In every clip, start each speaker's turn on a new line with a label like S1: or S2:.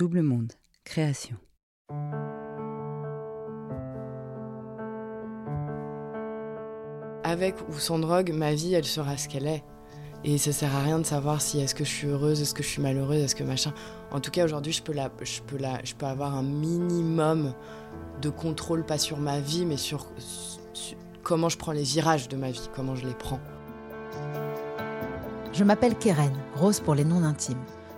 S1: Double Monde, création.
S2: Avec ou sans drogue, ma vie, elle sera ce qu'elle est. Et ça sert à rien de savoir si est-ce que je suis heureuse, est-ce que je suis malheureuse, est-ce que machin. En tout cas, aujourd'hui, je peux la, je peux la, je peux avoir un minimum de contrôle, pas sur ma vie, mais sur, sur comment je prends les virages de ma vie, comment je les prends.
S1: Je m'appelle Keren, Rose pour les noms intimes.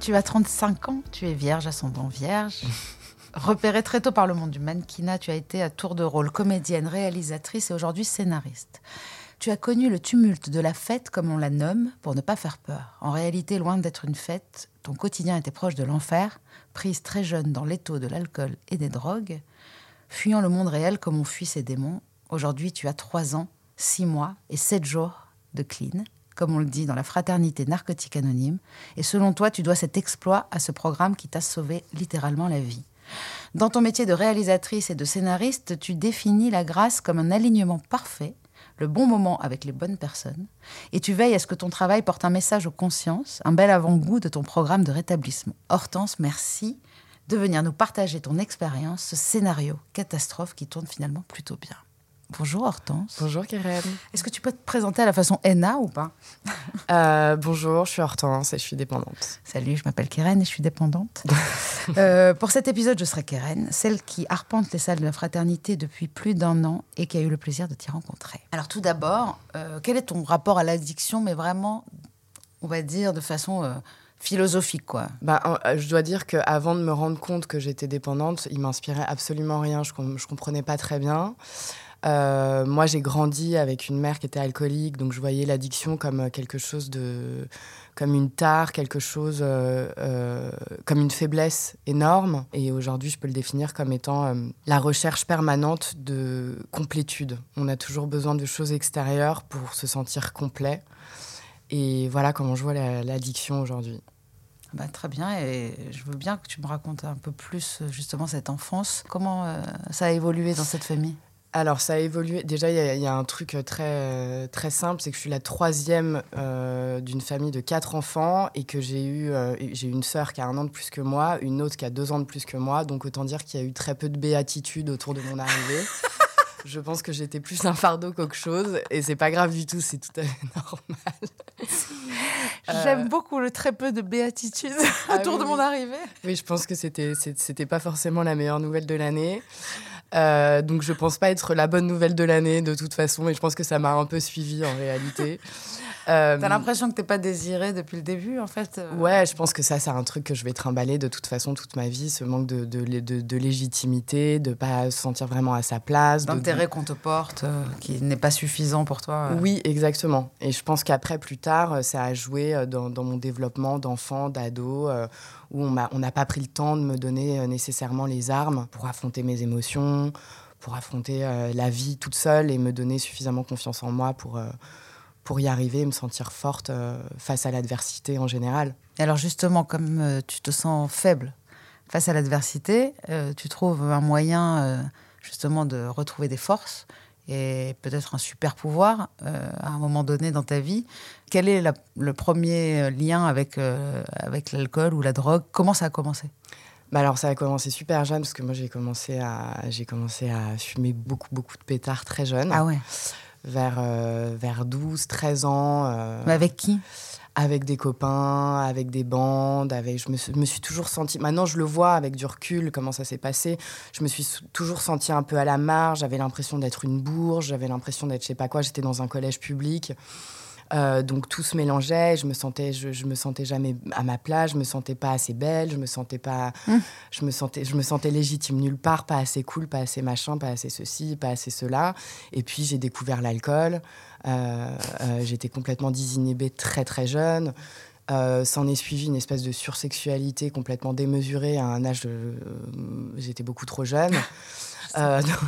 S1: tu as 35 ans, tu es vierge, ascendant vierge. Repérée très tôt par le monde du mannequinat, tu as été à tour de rôle comédienne, réalisatrice et aujourd'hui scénariste. Tu as connu le tumulte de la fête, comme on la nomme, pour ne pas faire peur. En réalité, loin d'être une fête, ton quotidien était proche de l'enfer, prise très jeune dans l'étau de l'alcool et des drogues, fuyant le monde réel comme on fuit ses démons. Aujourd'hui, tu as trois ans, six mois et sept jours de clean, comme on le dit dans la fraternité narcotique anonyme. Et selon toi, tu dois cet exploit à ce programme qui t'a sauvé littéralement la vie. Dans ton métier de réalisatrice et de scénariste, tu définis la grâce comme un alignement parfait le bon moment avec les bonnes personnes, et tu veilles à ce que ton travail porte un message aux consciences, un bel avant-goût de ton programme de rétablissement. Hortense, merci de venir nous partager ton expérience, ce scénario catastrophe qui tourne finalement plutôt bien. Bonjour Hortense.
S2: Bonjour Karen.
S1: Est-ce que tu peux te présenter à la façon Enna ou pas?
S2: Euh, Bonjour, je suis Hortense et je suis dépendante.
S1: Salut, je m'appelle Keren et je suis dépendante. euh, pour cet épisode, je serai Keren, celle qui arpente les salles de la fraternité depuis plus d'un an et qui a eu le plaisir de t'y rencontrer. Alors tout d'abord, euh, quel est ton rapport à l'addiction, mais vraiment, on va dire de façon... Philosophique, quoi?
S2: Bah, je dois dire qu'avant de me rendre compte que j'étais dépendante, il m'inspirait absolument rien. Je, je comprenais pas très bien. Euh, moi, j'ai grandi avec une mère qui était alcoolique, donc je voyais l'addiction comme quelque chose de, comme une tare, quelque chose, euh, euh, comme une faiblesse énorme. Et aujourd'hui, je peux le définir comme étant la recherche permanente de complétude. On a toujours besoin de choses extérieures pour se sentir complet. Et voilà comment je vois l'addiction aujourd'hui.
S1: Bah, très bien, et je veux bien que tu me racontes un peu plus euh, justement cette enfance. Comment euh, ça a évolué dans cette famille?
S2: Alors, ça a évolué. Déjà, il y, y, a un truc très, très simple, c'est que je suis la troisième euh, d'une famille de quatre enfants et que j'ai eu, euh, j'ai une sœur qui a un an de plus que moi, une autre qui a deux ans de plus que moi. Donc, autant dire qu'il y a eu très peu de béatitude autour de mon arrivée. je pense que j'étais plus un fardeau qu'autre chose et c'est pas grave du tout, c'est tout à fait normal.
S1: J'aime euh... beaucoup le très peu de béatitude ah autour
S2: oui,
S1: de mon arrivée.
S2: Oui, je pense que c'était c'était pas forcément la meilleure nouvelle de l'année. Euh, donc je pense pas être la bonne nouvelle de l'année de toute façon, et je pense que ça m'a un peu suivi en réalité.
S1: Euh, T'as l'impression que t'es pas désirée depuis le début, en fait euh...
S2: Ouais, je pense que ça, c'est un truc que je vais trimballer de toute façon toute ma vie, ce manque de, de, de, de légitimité, de pas se sentir vraiment à sa place.
S1: D'intérêt qu'on te porte, euh, qui n'est pas suffisant pour toi.
S2: Oui, exactement. Et je pense qu'après, plus tard, ça a joué dans, dans mon développement d'enfant, d'ado, euh, où on n'a pas pris le temps de me donner nécessairement les armes pour affronter mes émotions, pour affronter la vie toute seule et me donner suffisamment confiance en moi pour pour y arriver et me sentir forte euh, face à l'adversité en général.
S1: Alors justement, comme euh, tu te sens faible face à l'adversité, euh, tu trouves un moyen justement de retrouver des forces et peut-être un super pouvoir euh, à un moment donné dans ta vie. Quel est la, le premier lien avec, euh, avec l'alcool ou la drogue? Comment ça a commencé?
S2: Bah alors ça a commencé super jeune parce que moi j'ai commencé à j'ai commencé à fumer beaucoup beaucoup de pétards très jeune.
S1: Ah ouais
S2: vers, euh, vers 12, 13 ans. Euh,
S1: Mais avec qui?
S2: Avec des copains, avec des bandes. Avec, je me, suis, me suis toujours sentie. Maintenant, je le vois avec du recul, comment ça s'est passé. Je me suis toujours sentie un peu à la marge. J'avais l'impression d'être une bourge. J'avais l'impression d'être je sais pas quoi. J'étais dans un collège public. Euh, donc tout se mélangeait, je me sentais, je, je, me sentais jamais à ma place, je me sentais pas assez belle, je me sentais pas, mmh. je me sentais, je me sentais légitime nulle part, pas assez cool, pas assez machin, pas assez ceci, pas assez cela. Et puis j'ai découvert l'alcool, euh, euh, j'étais complètement désinhibée très très jeune. Euh, s'en est suivi une espèce de sursexualité complètement démesurée à un âge de, j'étais beaucoup trop jeune. Euh, donc,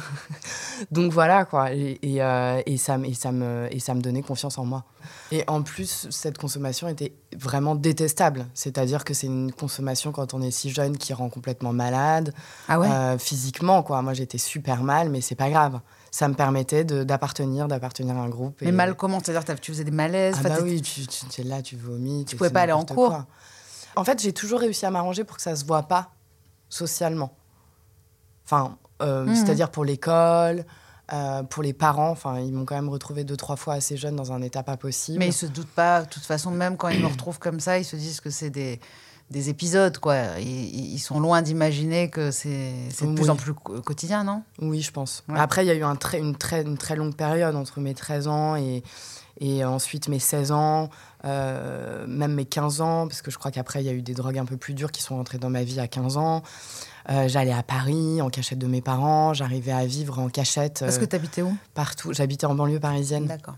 S2: donc, voilà quoi, et, et, euh, et, ça, et, ça me, et ça me donnait confiance en moi. Et en plus, cette consommation était vraiment détestable. C'est-à-dire que c'est une consommation quand on est si jeune qui rend complètement malade,
S1: ah ouais?
S2: euh, physiquement quoi. Moi j'étais super mal, mais c'est pas grave. Ça me permettait d'appartenir, d'appartenir à un groupe.
S1: Mais mal comment? C'est-à-dire tu faisais des malaises
S2: ah bah oui, tu, tu, es là, tu vomis.
S1: Tu pouvais pas aller en cours.
S2: Quoi. En fait, j'ai toujours réussi à m'arranger pour que ça se voit pas socialement. Enfin, mmh. c'est-à-dire pour l'école, euh, pour les parents. Enfin, ils m'ont quand même retrouvé deux, trois fois assez jeune dans un état pas possible.
S1: Mais ils se doutent pas, de toute façon, même quand ils me retrouvent comme ça, ils se disent que c'est des, des épisodes, quoi. Ils, ils sont loin d'imaginer que c'est de oui. plus en plus quotidien, non?
S2: Oui, je pense. Ouais. Après, il y a eu un très, une, très, une très longue période entre mes 13 ans et, et ensuite mes 16 ans, euh, même mes 15 ans, parce que je crois qu'après, il y a eu des drogues un peu plus dures qui sont entrées dans ma vie à 15 ans. Euh, j'allais à Paris en cachette de mes parents. J'arrivais à vivre en cachette.
S1: Parce que tu habitais où?
S2: Partout. J'habitais en banlieue parisienne.
S1: D'accord.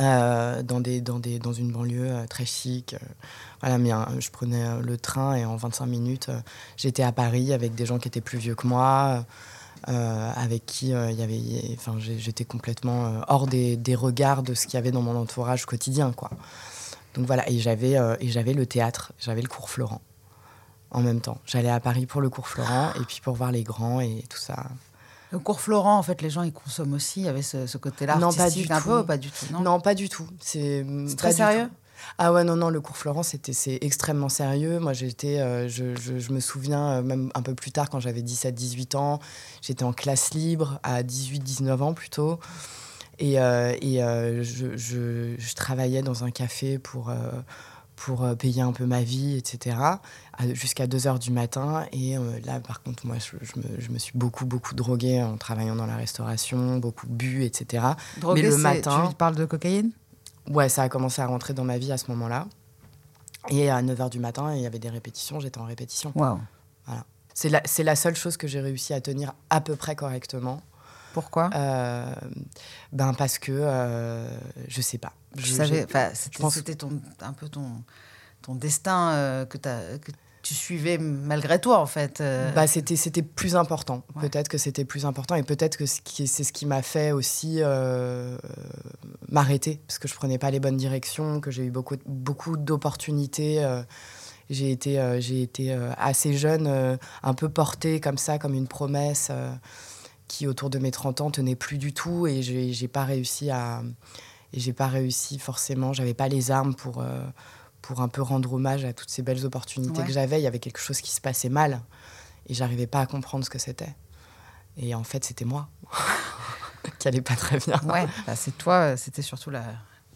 S2: Euh, dans, des, dans, des, dans une banlieue euh, très chic. voilà, mais je prenais le train et en 25 minutes, j'étais à Paris avec des gens qui étaient plus vieux que moi. Euh, avec qui euh, y avait, enfin, j'étais complètement euh, hors des, des, regards de ce qu'il y avait dans mon entourage quotidien, quoi. Donc voilà, et j'avais et j'avais le théâtre, j'avais le cours Florent en même temps. J'allais à Paris pour le cours Florent et puis pour voir les grands et tout ça.
S1: Le cours Florent, en fait, les gens ils consomment aussi. Il y avait ce, ce côté-là
S2: non, pas du
S1: un
S2: tout.
S1: peu, pas du tout. Non,
S2: non pas du tout. C'est
S1: très sérieux?
S2: Ah ouais, non, non, le cours Florent, c'était, c'est extrêmement sérieux. Moi, j'étais, euh, je, je, je, me souviens, euh, même un peu plus tard, quand j'avais 17-18 ans, j'étais en classe libre, à 18-19 ans plutôt. Et, euh, et je, je, travaillais dans un café pour, pour payer un peu ma vie, etc., jusqu'à 2 h du matin. Et là, par contre, moi, je, me, je, me, suis beaucoup, beaucoup droguée en travaillant dans la restauration, beaucoup bu, etc.
S1: Droguée, Mais le matin. Tu parles de cocaïne?
S2: Ouais, ça a commencé à rentrer dans ma vie à ce moment-là. Et à 9h du matin, il y avait des répétitions, j'étais en répétition.
S1: Wow.
S2: Voilà. C'est la, la seule chose que j'ai réussi à tenir à peu près correctement.
S1: Pourquoi?
S2: Euh, Ben parce que euh, je sais pas.
S1: Je, je savais, c'était ton un peu ton ton destin euh, que tu que tu suivais malgré toi en fait. Euh...
S2: Bah c'était c'était plus important. Ouais. Peut-être que c'était plus important et peut-être que c'est ce qui m'a fait aussi euh, m'arrêter parce que je prenais pas les bonnes directions, que j'ai eu beaucoup beaucoup d'opportunités J'ai été, euh, j'ai été euh, assez jeune, euh, un peu portée comme ça, comme une promesse qui, autour de mes 30 ans, tenait plus du tout. Et j'ai j'ai pas réussi à. Et j'ai pas réussi forcément. J'avais pas les armes pour, euh, pour un peu rendre hommage à toutes ces belles opportunités
S1: Ouais.
S2: que j'avais. Il y avait quelque chose qui se passait mal. Et j'arrivais pas à comprendre ce que c'était. Et en fait, c'était moi qui allait pas très bien.
S1: Ouais, bah, c'est toi, c'était surtout la-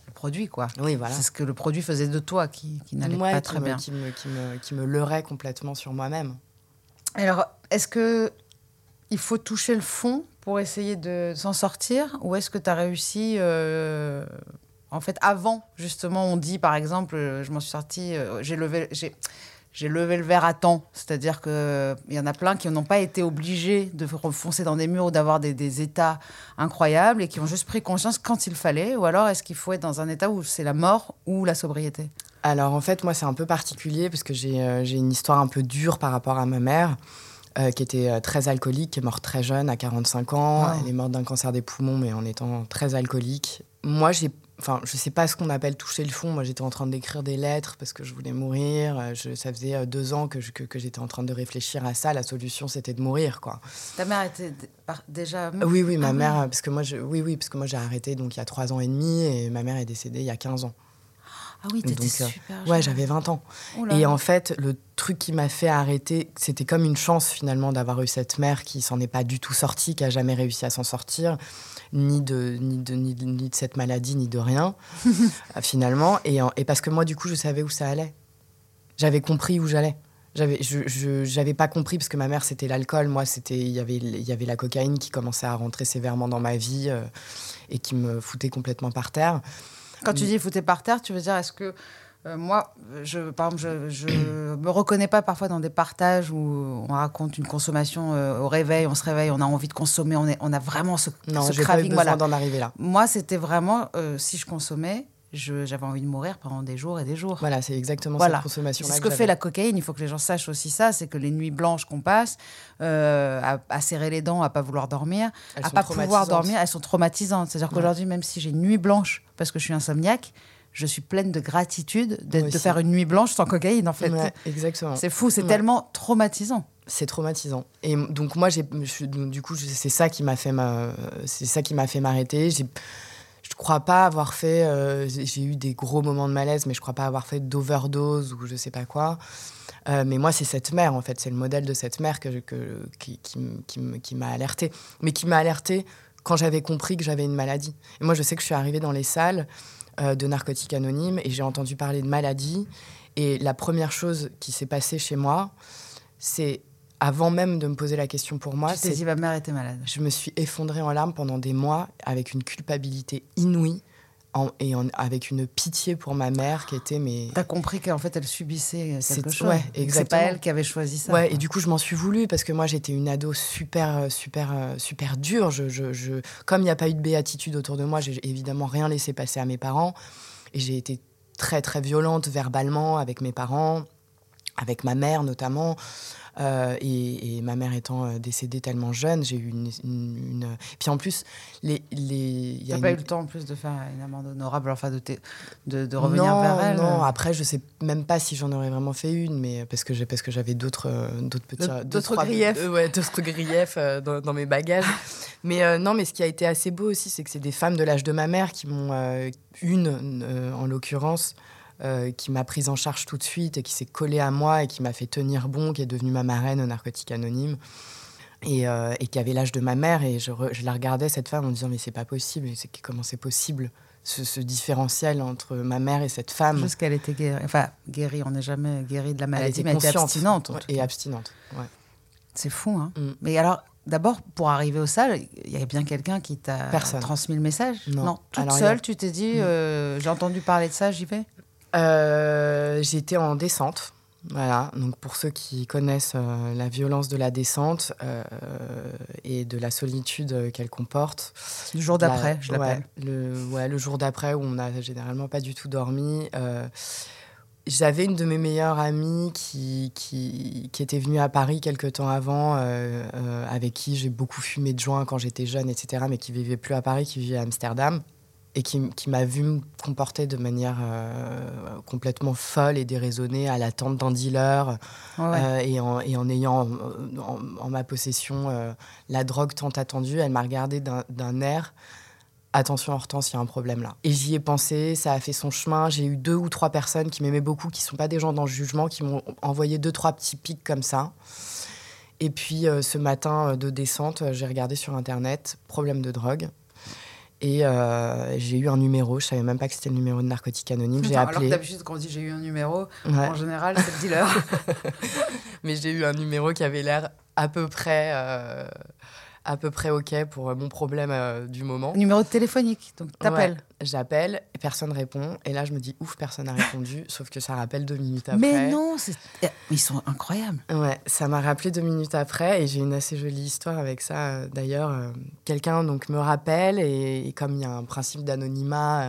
S1: le produit, quoi.
S2: Oui, voilà.
S1: C'est ce que le produit faisait de toi qui, qui n'allait
S2: Ouais,
S1: pas
S2: qui
S1: très
S2: me-
S1: bien.
S2: Qui me, qui, me, qui me leurrait complètement sur moi-même.
S1: Alors, est-ce que il faut toucher le fond pour essayer de s'en sortir ou est-ce que tu as réussi euh, en fait avant justement on dit par exemple euh, je m'en suis sortie euh, j'ai levé j'ai levé le verre à temps, c'est-à-dire qu'il y en a plein qui n'ont pas été obligés de foncer dans des murs ou d'avoir des, états incroyables et qui ont juste pris conscience quand il fallait. Ou alors est-ce qu'il faut être dans un état où c'est la mort ou la sobriété?
S2: Alors en fait, moi, c'est un peu particulier parce que j'ai une histoire un peu dure par rapport à ma mère, euh, qui était euh, très alcoolique, qui est morte très jeune, à 45 ans.
S1: Wow.
S2: Elle est morte d'un cancer des poumons, mais en étant très alcoolique. Moi, j'ai. Enfin, je sais pas ce qu'on appelle toucher le fond. Moi, j'étais en train d'écrire des lettres parce que je voulais mourir. Euh, Je, ça faisait deux ans que, je- que, que j'étais en train de réfléchir à ça. La solution, c'était de mourir, quoi.
S1: Ta mère était déjà.
S2: Oui, oui, ma
S1: Ah oui?
S2: mère, parce que moi, je, oui, oui, parce que moi, j'ai arrêté donc il y a trois ans et demi et ma mère est décédée il y a 15 ans.
S1: Ah oui, t'étais
S2: euh,
S1: super.
S2: Ouais, j'avais 20 ans.
S1: Oh
S2: Et en fait, le truc qui m'a fait arrêter, c'était comme une chance finalement d'avoir eu cette mère qui s'en est pas du tout sortie, qui a jamais réussi à s'en sortir, ni de, ni, de, ni, de, ni de cette maladie, ni de rien, euh, finalement. Et, en- et parce que moi, du coup, je savais où ça allait. J'avais compris où j'allais. J'avais, je, je- j'avais pas compris parce que ma mère c'était l'alcool, moi c'était, il y avait, il y avait la cocaïne qui commençait à rentrer sévèrement dans ma vie euh, et qui me foutait complètement par terre.
S1: Quand tu dis foutais par terre, tu veux dire est-ce que euh, moi, je, par exemple, je, je me reconnais pas parfois dans des partages où on raconte une consommation euh, au réveil, on se réveille, on a envie de consommer, on, est, on a vraiment ce,
S2: Non,
S1: ce
S2: j'ai pas eu
S1: craving.
S2: besoin
S1: Voilà.
S2: d'en arriver là.
S1: Moi, c'était vraiment euh, si je consommais, j'avais envie de mourir pendant des jours et des jours.
S2: Voilà, c'est exactement
S1: Voilà.
S2: cette consommation.
S1: C'est ce que fait la cocaïne. Il faut que les gens sachent aussi ça. C'est que les nuits blanches qu'on passe, euh, à, à serrer les dents, à pas vouloir dormir,
S2: Elles
S1: à pas pouvoir dormir, elles sont traumatisantes. C'est-à-dire
S2: Ouais.
S1: qu'aujourd'hui, même si j'ai une nuit blanche parce que je suis insomniaque, je suis pleine de gratitude de faire une nuit blanche sans cocaïne, en fait.
S2: Ouais, exactement.
S1: C'est fou, c'est
S2: Ouais.
S1: tellement traumatisant.
S2: C'est traumatisant. Et donc moi, j'ai, du coup, c'est ça qui m'a fait ma, c'est ça qui m'a fait m'arrêter. J'ai, je crois pas avoir fait. euh, j'ai eu des gros moments de malaise, mais je crois pas avoir fait d'overdose ou je sais pas quoi. Euh, mais moi, c'est cette mère, en fait, c'est le modèle de cette mère qui m'a alertée. Mais qui m'a alertée quand j'avais compris que j'avais une maladie. Et moi, je sais que je suis arrivée dans les salles euh, de narcotiques anonymes et j'ai entendu parler de maladie. Et la première chose qui s'est passée chez moi, c'est avant même de me poser la question pour moi,
S1: tu dit, ma mère était malade.
S2: je me suis effondrée en larmes pendant des mois avec une culpabilité inouïe en- et en- avec une pitié pour ma mère qui était mais
S1: T'as compris qu'en fait, elle subissait quelque chose.
S2: ouais,
S1: C'est pas elle qui avait choisi ça.
S2: ouais
S1: quoi.
S2: et du coup je m'en suis voulu parce que moi j'étais une ado super euh, super euh, super dure je, je, je- comme il n'y a pas eu de béatitude autour de moi j'ai évidemment rien laissé passer à mes parents et j'ai été très très violente verbalement avec mes parents avec ma mère notamment Euh, et, et ma mère étant euh, décédée tellement jeune j'ai eu une, une- une- puis en plus les les il y a
S1: T'as pas eu le temps en plus de faire une amende honorable, enfin de, de, de revenir
S2: non,
S1: vers elle.
S2: Non, après, je sais même pas si j'en aurais vraiment fait une, mais parce que j'ai parce que j'avais d'autres euh, d'autres petits
S1: D'autres- griefs.
S2: euh, ouais, d'autres griefs euh, dans, dans mes bagages. mais euh, non, mais ce qui a été assez beau aussi, c'est que c'est des femmes de l'âge de ma mère qui m'ont euh, une euh, en l'occurrence. Euh, qui m'a prise en charge tout de suite et qui s'est collée à moi et qui m'a fait tenir bon, qui est devenue ma marraine au narcotique anonyme et, euh, et qui avait l'âge de ma mère et je, re- je la regardais cette femme en me disant mais c'est pas possible, c'est comment c'est possible ce, ce différentiel entre ma mère et cette femme?
S1: Juste qu'elle était guérie. Enfin, guérie, on n'est jamais guéri de la maladie,
S2: était
S1: mais elle était abstinente. en tout
S2: et
S1: cas.
S2: abstinente. ouais.
S1: C'est fou, hein.
S2: Mm.
S1: Mais alors, d'abord, pour arriver au salle, il y a bien quelqu'un qui t'a transmis le message?
S2: Non.
S1: toute
S2: Alors, y a-
S1: seule, tu t'es dit, euh, j'ai entendu parler de ça, j'y vais?
S2: Euh, J'étais en descente. Voilà, donc pour ceux qui connaissent euh, la violence de la descente euh, et de la solitude qu'elle comporte.
S1: Le jour
S2: la-
S1: d'après, je l'appelle.
S2: Ouais, le, ouais, le jour d'après où on n'a généralement pas du tout dormi. euh, J'avais une de mes meilleures amies qui, qui, qui était venue à Paris quelques temps avant, euh, euh, avec qui j'ai beaucoup fumé de joint quand j'étais jeune, etc., mais qui vivait plus à Paris, qui vivait à Amsterdam. Et qui, qui m'a vu me comporter de manière euh, complètement folle et déraisonnée à l'attente d'un dealer
S1: ouais.
S2: euh, et, en, et en ayant en, en ma possession euh, la drogue tant attendue, elle m'a regardé d'un air. Attention Hortense, il y a un problème là. Et j'y ai pensé, ça a fait son chemin. J'ai eu deux ou trois personnes qui m'aimaient beaucoup, qui sont pas des gens dans le jugement, qui m'ont envoyé deux trois petits pics comme ça. Et puis ce matin de descente, j'ai regardé sur internet problème de drogue. Et euh, j'ai eu un numéro, je savais même pas que c'était le numéro de narcotique anonyme. J'ai
S1: Putain, Alors que
S2: appelé.
S1: d'habitude, quand on dit j'ai eu un numéro,
S2: Ouais.
S1: en général, c'est le dealer.
S2: mais j'ai eu un numéro qui avait l'air à peu près euh, à peu près ok pour euh, mon problème euh, du moment.
S1: numéro téléphonique. Donc, t'appelles.
S2: Ouais. J'appelle, personne répond, et là je me dis ouf, personne n'a répondu, sauf que ça rappelle deux minutes après.
S1: Mais non, c'est- eh, ils sont incroyables.
S2: Ouais, ça m'a rappelé deux minutes après, et j'ai une assez jolie histoire avec ça. euh, D'ailleurs, euh, quelqu'un donc me rappelle, et, et comme il y a un principe d'anonymat.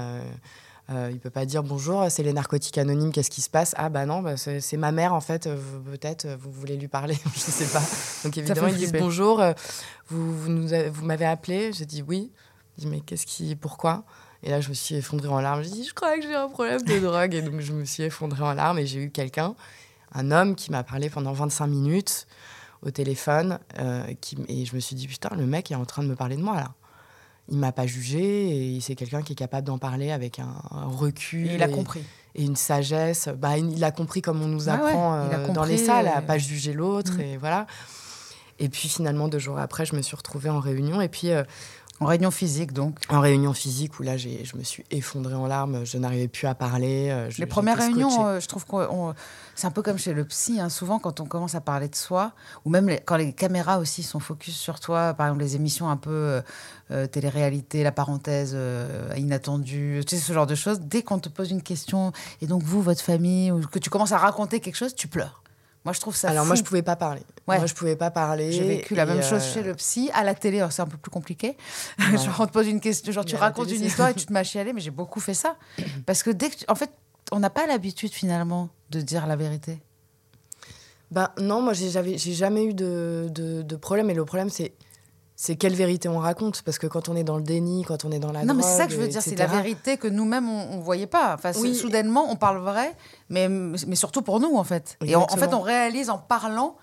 S2: Euh, il peut pas dire bonjour, c'est les narcotiques anonymes, qu'est-ce qui se passe? Ah bah non, bah, c'est ma mère en fait, euh, peut-être euh, vous voulez lui parler, je sais pas. Donc évidemment ils disent bonjour, euh, vous, vous, nous vous m'avez appelé, j'ai dit oui. Dis mais qu'est-ce qui, pourquoi? Et là je me suis effondrée en larmes, j'ai dit je crois que j'ai un problème de drogue et donc je me suis effondrée en larmes et j'ai eu quelqu'un, un homme qui m'a parlé pendant 25 minutes au téléphone euh, qui, et je me suis dit putain le mec est en train de me parler de moi là. Il m'a pas jugé et c'est quelqu'un qui est capable d'en parler avec un, un recul
S1: Et il a
S2: et-
S1: compris.
S2: et une sagesse. Bah, il a compris comme on nous
S1: Ah ouais,
S2: apprend euh, dans les salles, à
S1: euh,
S2: pas juger l'autre.
S1: Mm.
S2: Et voilà. Et puis finalement, deux jours après, je me suis retrouvée en réunion. Et puis euh,
S1: En réunion physique, donc.
S2: en réunion physique, où là, j'ai- je me suis effondrée en larmes. Je n'arrivais plus à parler. euh, je-
S1: Les premières réunions, euh, je trouve que c'est un peu comme chez le psy. hein. Souvent, quand on commence à parler de soi, ou même les- quand les caméras aussi sont focus sur toi, par exemple les émissions un peu euh, euh, télé-réalité, la parenthèse euh, inattendue, tu sais, ce genre de choses, dès qu'on te pose une question, et donc vous, votre famille, ou que tu commences à raconter quelque chose, tu pleures. Moi, je trouve ça
S2: Alors
S1: fou.
S2: moi, je pouvais pas parler.
S1: Ouais.
S2: Moi, je pouvais pas parler.
S1: J'ai vécu la même chose
S2: euh,
S1: chez le psy. À la télé, c'est un peu plus compliqué.
S2: Ouais.
S1: genre, on te pose une question, genre,
S2: Mais
S1: tu racontes
S2: télé,
S1: une histoire et tu te à chialer, mais j'ai beaucoup fait ça. Parce que dès que. tu- En fait, on n'a pas l'habitude, finalement, de dire la vérité.
S2: Ben non, moi j'ai jamais eu de, de, de problème. Et le problème, c'est c'est quelle vérité on raconte? Parce que quand on est dans le déni, quand on est dans la
S1: non, mais c'est ça
S2: drogue,
S1: que je veux dire, c'est la vérité que nous-mêmes, on ne voyait pas. Enfin,
S2: Oui.
S1: soudainement, on parle vrai, mais, mais surtout pour nous, en fait. Et on- en fait, on réalise en parlant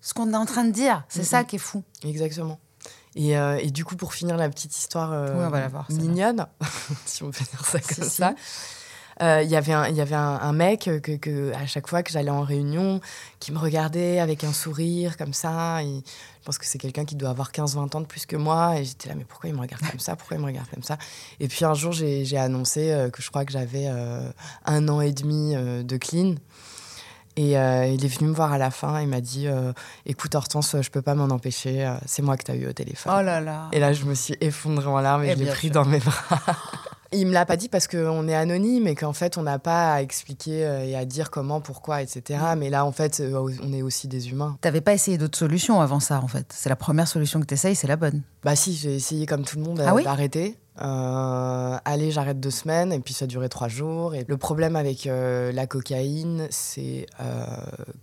S1: ce qu'on est en train de dire. C'est ça qui est fou.
S2: Exactement. Et, euh, et du coup, pour finir la petite histoire euh,
S1: Oui, on va la voir, celle-là.
S2: mignonne, si on peut dire ça comme
S1: si.
S2: ça, euh, il y avait un- il y avait un, un mec que, que, à chaque fois que j'allais en réunion, qui me regardait avec un sourire comme ça. et je pense que c'est quelqu'un qui doit avoir 15-20 ans de plus que moi. Et j'étais là, mais pourquoi il me regarde comme ça? Pourquoi il me regarde comme ça? Et puis un jour, j'ai annoncé euh, que je crois que j'avais euh, un an et demi euh, de clean. Et euh, il est venu me voir à la fin et m'a dit euh, Écoute, Hortense, je peux pas m'en empêcher, c'est moi que tu as eu au téléphone.
S1: Oh là là.
S2: Et là, je me suis effondrée en larmes et,
S1: Et
S2: je l'ai pris
S1: sûr.
S2: dans mes bras. Il me l'a pas dit parce qu'on est anonyme et qu'en fait, on n'a pas à expliquer euh, et à dire comment, pourquoi, etc.
S1: Mm.
S2: Mais là, en fait, euh, on est aussi des humains.
S1: T'avais pas essayé d'autres solutions avant ça, en fait. C'est la première solution que tu essayes, c'est la bonne.
S2: Bah si, j'ai essayé comme tout le monde euh,
S1: Ah oui
S2: d'arrêter. Euh, allez, j'arrête deux semaines et puis ça durait trois jours. Et le problème avec euh, la cocaïne, c'est euh,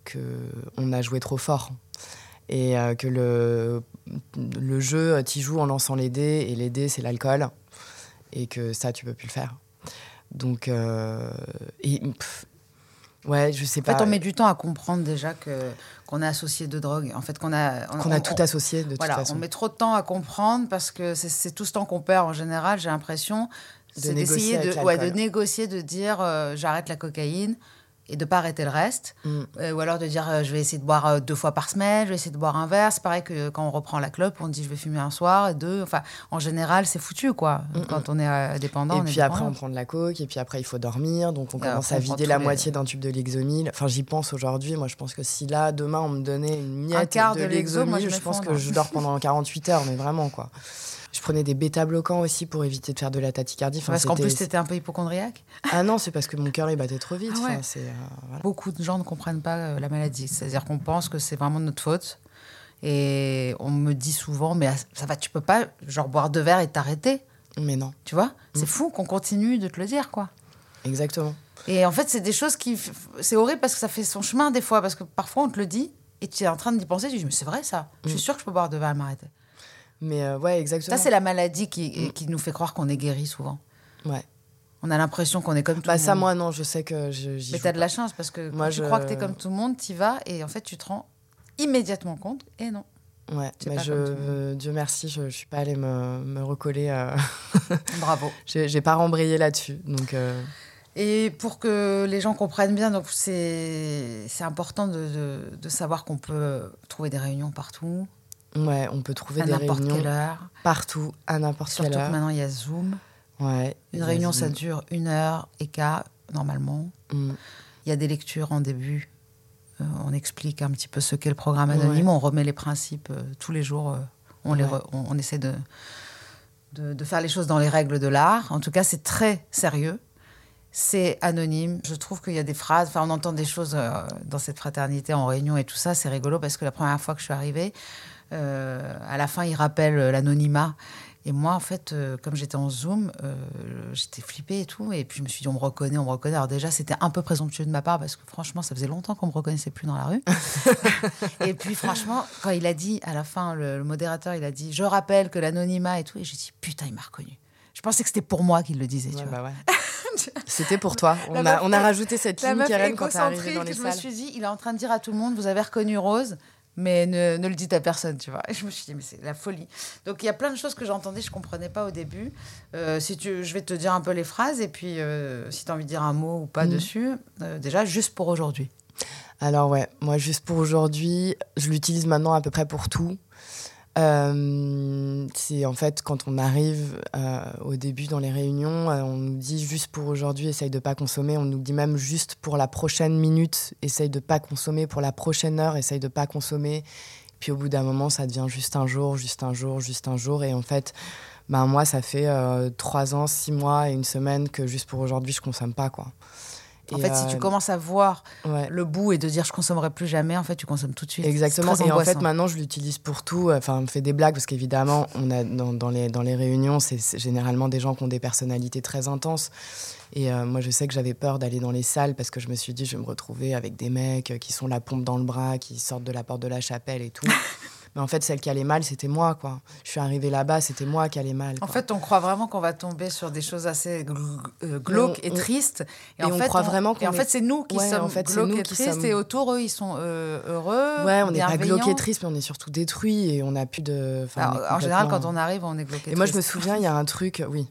S2: que on a joué trop fort et que le, le jeu, tu joues en lançant les dés et les dés, c'est l'alcool et que ça, tu peux plus le faire. Donc, euh, et, pff, ouais, je sais
S1: En
S2: pas.
S1: fait, on met du temps à comprendre déjà que qu'on est associé de drogue. En fait, qu'on a on-
S2: qu'on a tout
S1: on-
S2: associé de
S1: Voilà,
S2: toute façon.
S1: on met trop de temps à comprendre parce que c'est- tout ce temps qu'on perd en général. J'ai l'impression,
S2: De
S1: c'est
S2: négocier
S1: d'essayer de, ouais, de négocier, de dire euh, j'arrête la cocaïne et de pas arrêter le reste,
S2: Mm.
S1: Euh, ou alors de dire euh, je vais essayer de boire euh, deux fois par semaine, je vais essayer de boire un verre. C'est pareil que quand on reprend la clope, on dit je vais fumer un soir et deux. Enfin, en général, c'est foutu quoi.
S2: Mm,
S1: Quand on est dépendant.
S2: Et
S1: on est
S2: puis après, on prend de la coke, et puis après, il faut dormir. Donc, on commence à vider la
S1: les-
S2: moitié d'un tube de Lexomil. Enfin, j'y pense aujourd'hui. Moi, je pense que si là, demain, on me donnait une miette
S1: quart
S2: de,
S1: de je
S2: pense que je dors pendant 48 heures, mais vraiment, quoi. Je prenais des bêta-bloquants aussi pour éviter de faire de la tachycardie. Enfin,
S1: Parce qu'en
S2: c'était-
S1: plus, t'étais un peu hypochondriaque.
S2: Ah non, c'est parce que mon cœur, il battait trop vite.
S1: Ah ouais.
S2: Enfin, c'est, euh, voilà.
S1: Beaucoup de gens ne comprennent pas euh, la maladie. C'est-à-dire qu'on pense que c'est vraiment de notre faute. Et on me dit souvent, mais ah, ça va, tu peux pas genre boire deux verres et t'arrêter.
S2: Mais non,
S1: Tu vois? C'est
S2: Mm.
S1: fou qu'on continue de te le dire, quoi.
S2: exactement.
S1: Et en fait, c'est des choses qui. C'est horrible parce que ça fait son chemin des fois. Parce que parfois, on te le dit et tu es en train d'y penser. Tu dis, mais c'est vrai ça. Je suis
S2: Mm.
S1: sûre que je peux boire deux verres et m'arrêter.
S2: Mais euh, ouais, exactement.
S1: Ça, c'est la maladie qui, qui nous fait croire qu'on est guéri souvent.
S2: Ouais.
S1: On a l'impression qu'on est comme tout
S2: Bah
S1: le
S2: ça,
S1: monde.
S2: moi, non, je sais que je,
S1: Mais t'as de la chance parce que
S2: Moi,
S1: quand tu
S2: je-
S1: crois que t'es comme tout le monde, t'y vas et en fait tu te rends immédiatement compte et non.
S2: Ouais, mais je, euh, Dieu merci, je, je suis pas allée me, me recoller. euh,
S1: Bravo.
S2: j'ai, pas rembrayé là-dessus. Donc, euh,
S1: Et pour que les gens comprennent bien, donc c'est c'est important de, de- de savoir qu'on peut trouver des réunions partout,
S2: ouais, on peut trouver
S1: à
S2: des
S1: n'importe
S2: réunions
S1: quelle heure.
S2: partout, à n'importe
S1: Surtout
S2: quelle
S1: que
S2: heure.
S1: maintenant il y a Zoom.
S2: Ouais,
S1: Une réunion,
S2: Zoom.
S1: ça dure une heure et quart normalement.
S2: Mm.
S1: Il y a des lectures en début. Euh, on explique un petit peu ce qu'est le programme anonyme.
S2: Ouais.
S1: On remet les principes euh, tous les jours. euh, on, les re- on, on essaie de, de, de faire les choses dans les règles de l'art. En tout cas, c'est très sérieux. C'est anonyme. Je trouve qu'il y a des phrases. Enfin, on entend des choses dans cette fraternité en réunion et tout ça. C'est rigolo parce que la première fois que je suis arrivée, à la fin, ils rappellent euh, l'anonymat. Et moi, en fait, euh, comme j'étais en Zoom, euh, j'étais flippée et tout. Et puis, je me suis dit, on me reconnaît, on me reconnaît. Alors, déjà, c'était un peu présomptueux de ma part parce que, franchement, ça faisait longtemps qu'on me reconnaissait plus dans la rue. et puis, franchement, quand il a dit, à la fin, le, le modérateur, il a dit, je rappelle que l'anonymat et tout. Et j'ai dit, putain, il m'a reconnu. Je pensais que c'était pour moi qu'il le disait, tu vois.
S2: bah ouais. C'était pour toi. On
S1: La
S2: a,
S1: meuf
S2: on a rajouté cette ligne, Karen, quand t'es arrivée dans les
S1: je me suis dit, il est en train de dire à tout le monde, vous avez reconnu Rose, mais ne, ne le dites à personne, tu vois. Et je me suis dit, mais c'est la folie. Donc il y a plein de choses que j'entendais, je comprenais pas au début. Euh, si tu, je vais te dire un peu les phrases, et puis euh, si tu as envie de dire un mot ou pas
S2: Mhm.
S1: dessus, euh, déjà juste pour aujourd'hui.
S2: Alors ouais, moi juste pour aujourd'hui, je l'utilise maintenant à peu près pour tout. Euh, c'est en fait quand on arrive euh, au début dans les réunions, euh, on nous dit juste pour aujourd'hui, essaye de pas consommer. On nous dit même juste pour la prochaine minute, essaye de pas consommer. Pour la prochaine heure, essaye de pas consommer. Puis au bout d'un moment, ça devient juste un jour, juste un jour, juste un jour. Et en fait, ben moi, ça fait trois ans, six mois et une semaine que juste pour aujourd'hui, je consomme pas quoi.
S1: En fait, si
S2: euh,
S1: tu commences à voir
S2: ouais.
S1: le bout et de dire je consommerai plus jamais, en fait, tu consommes tout de suite.
S2: Exactement. Et en fait, maintenant, je l'utilise pour tout. Enfin, on me fait des blagues parce qu'évidemment, on a dans, dans les dans les réunions, c'est c'est généralement des gens qui ont des personnalités très intenses. Et euh, moi, je sais que j'avais peur d'aller dans les salles parce que je me suis dit, je vais me retrouver avec des mecs qui sont la pompe dans le bras, qui sortent de la porte de la chapelle et tout. Mais en fait, celle qui allait mal, c'était moi, quoi. Je suis arrivée là-bas, c'était moi qui allait mal.
S1: En
S2: quoi.
S1: fait, on croit vraiment qu'on va tomber sur des choses assez euh, glauques
S2: on-
S1: et tristes.
S2: et
S1: en
S2: on
S1: fait,
S2: croit vraiment qu'on
S1: Et en
S2: est-
S1: fait, c'est nous qui
S2: Ouais,
S1: sommes
S2: en fait, c'est
S1: glauques et tristes.
S2: sommes-
S1: Et autour, eux, ils sont euh, heureux.
S2: Ouais, on n'est pas glauques et tristes, mais on est surtout détruits et on n'a plus de. enfin,
S1: Alors, en général, quand on arrive, on est glauque et
S2: Et moi, je me souviens, il y a un truc, oui,